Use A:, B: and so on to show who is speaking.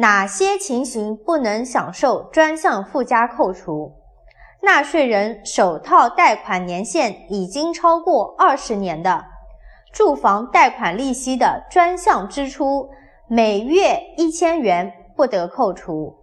A: 哪些情形不能享受专项附加扣除？纳税人首套贷款年限已经超过二十年的住房贷款利息的专项支出每月一千元不得扣除。